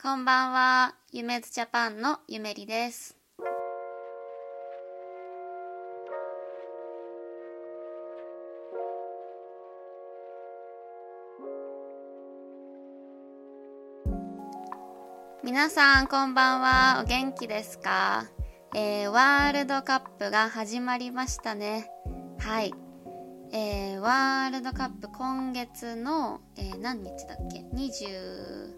こんばんは、ゆめずジャパンのゆめりです。皆さんこんばんは、お元気ですか、えー、ワールドカップが始まりましたね。はい。えー、ワールドカップ今月の、えー、何日だっけ ?20、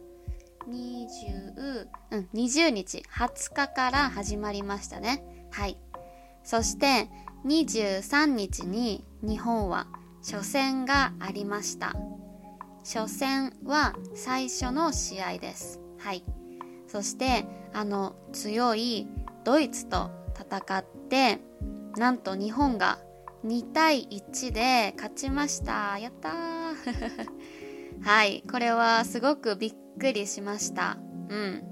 20、うん、20日、20日から始まりましたね。はい。そして、23日に日本は初戦がありました。初戦は最初の試合です。はい。そして、あの、強いドイツと戦って、なんと日本が2対1で勝ちました。やったー はい。これはすごくびっくりしました。うん。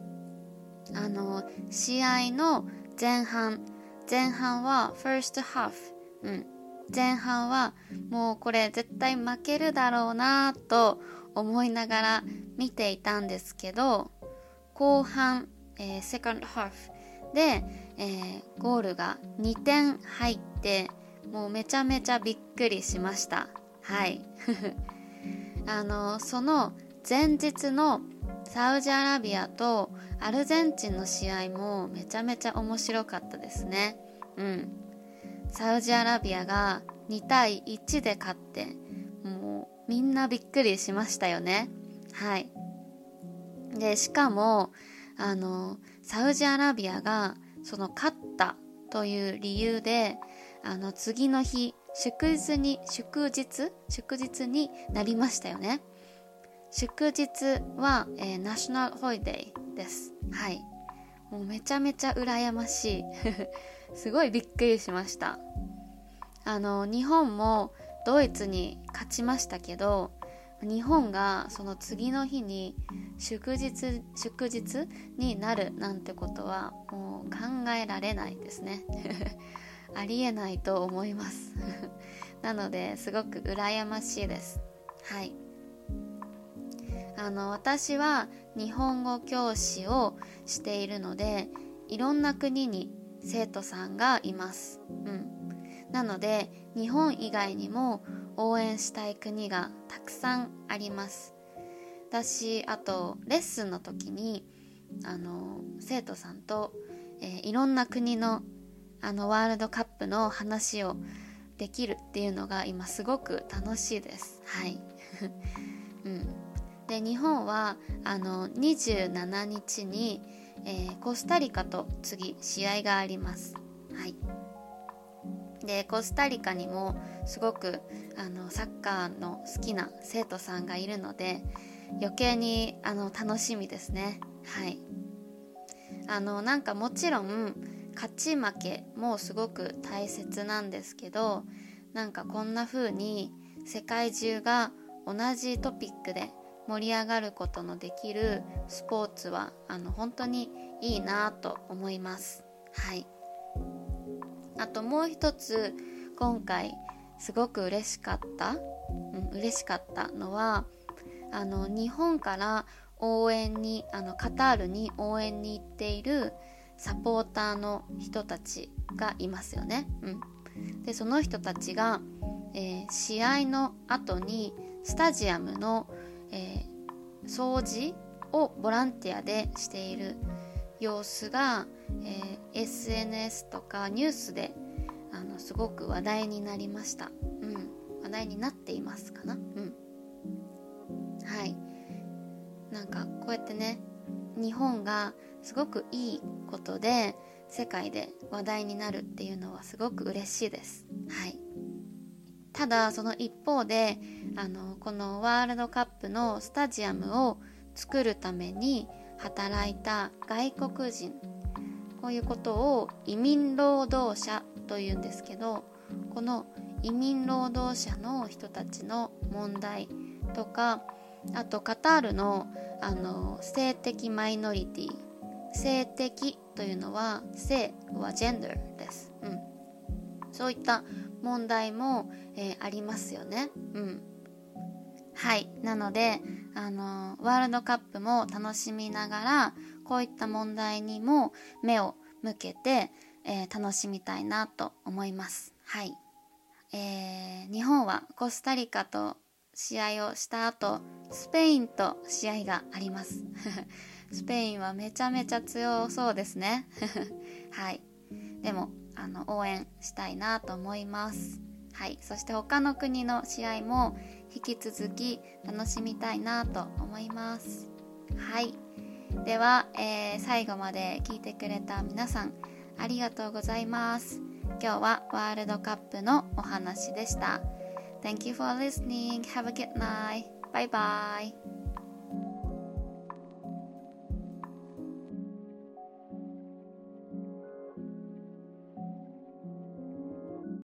あの、試合の前半、前半は first half。うん。前半はもうこれ絶対負けるだろうなと思いながら見ていたんですけど、後半、えー、second half で、えー、ゴールが2点入って、もうめちゃめちゃびっくりしました。はい。あの、その前日のサウジアラビアとアルゼンチンの試合もめちゃめちゃ面白かったですね。うん。サウジアラビアが2対1で勝って、もうみんなびっくりしましたよね。はい。で、しかも、あの、サウジアラビアがその勝ったという理由で、あの次の日祝日に祝日祝日になりましたよね祝日は、えー、ナショナルホリデーです。はい。もうめちゃめちゃ羨ましい。すごいびっくりしました。あの日本もドイツに勝ちましたけど日本がその次の日に祝日祝日になるなんてことはもう考えられないですね。ありえないと思います。なのですごく羨ましいです。はい。あの私は日本語教師をしているのでいろんな国に生徒さんがいます。うん。なので日本以外にも応援したい国がたくさんあります。私あとレッスンの時にあの生徒さんと、えー、いろんな国のあのワールドカップの話をできるっていうのが今すごく楽しいです。はい、うん、で日本はあの27日に、えー、コスタリカと次試合があります。はい。でコスタリカにもすごくあのサッカーの好きな生徒さんがいるので余計にあの楽しみですね。はい。あのなんかもちろん勝ち負けもすごく大切なんですけどなんかこんな風に世界中が同じトピックで盛り上がることのできるスポーツはあの本当にいいなと思います。はい。あともう一つ今回すごく嬉しかった、うん、嬉しかったのはあの日本から応援にあのカタールに応援に行っているサポーターの人たちがいますよね。うん、でその人たちが、えー、試合の後にスタジアムの、えー、掃除をボランティアでしている様子が、えー、SNS とかニュースであのすごく話題になりました。うん、話題になっていますかな？うん、はい。なんかこうやってね日本がすごくいいことで世界で話題になるっていうのはすごく嬉しいです。はい。ただその一方であのこのワールドカップのスタジアムを作るために働いた外国人こういうことを移民労働者というんですけどこの移民労働者の人たちの問題とかあとカタールのあの性的マイノリティ性的というのは性はジェンダーです、うん、そういった問題も、えー、ありますよね、うん、はい。なのであのワールドカップも楽しみながらこういった問題にも目を向けて、えー、楽しみたいなと思います。はい、えー、日本はコスタリカと試合をした後スペインと試合があります。スペインはめちゃめちゃ強そうですね。はい。でもあの応援したいなと思いますはいそして他の国の試合も引き続き楽しみたいなと思いますはいでは、えー、最後まで聞いてくれた皆さんありがとうございます今日はワールドカップのお話でした Thank you for listening. Have a good night. Bye bye.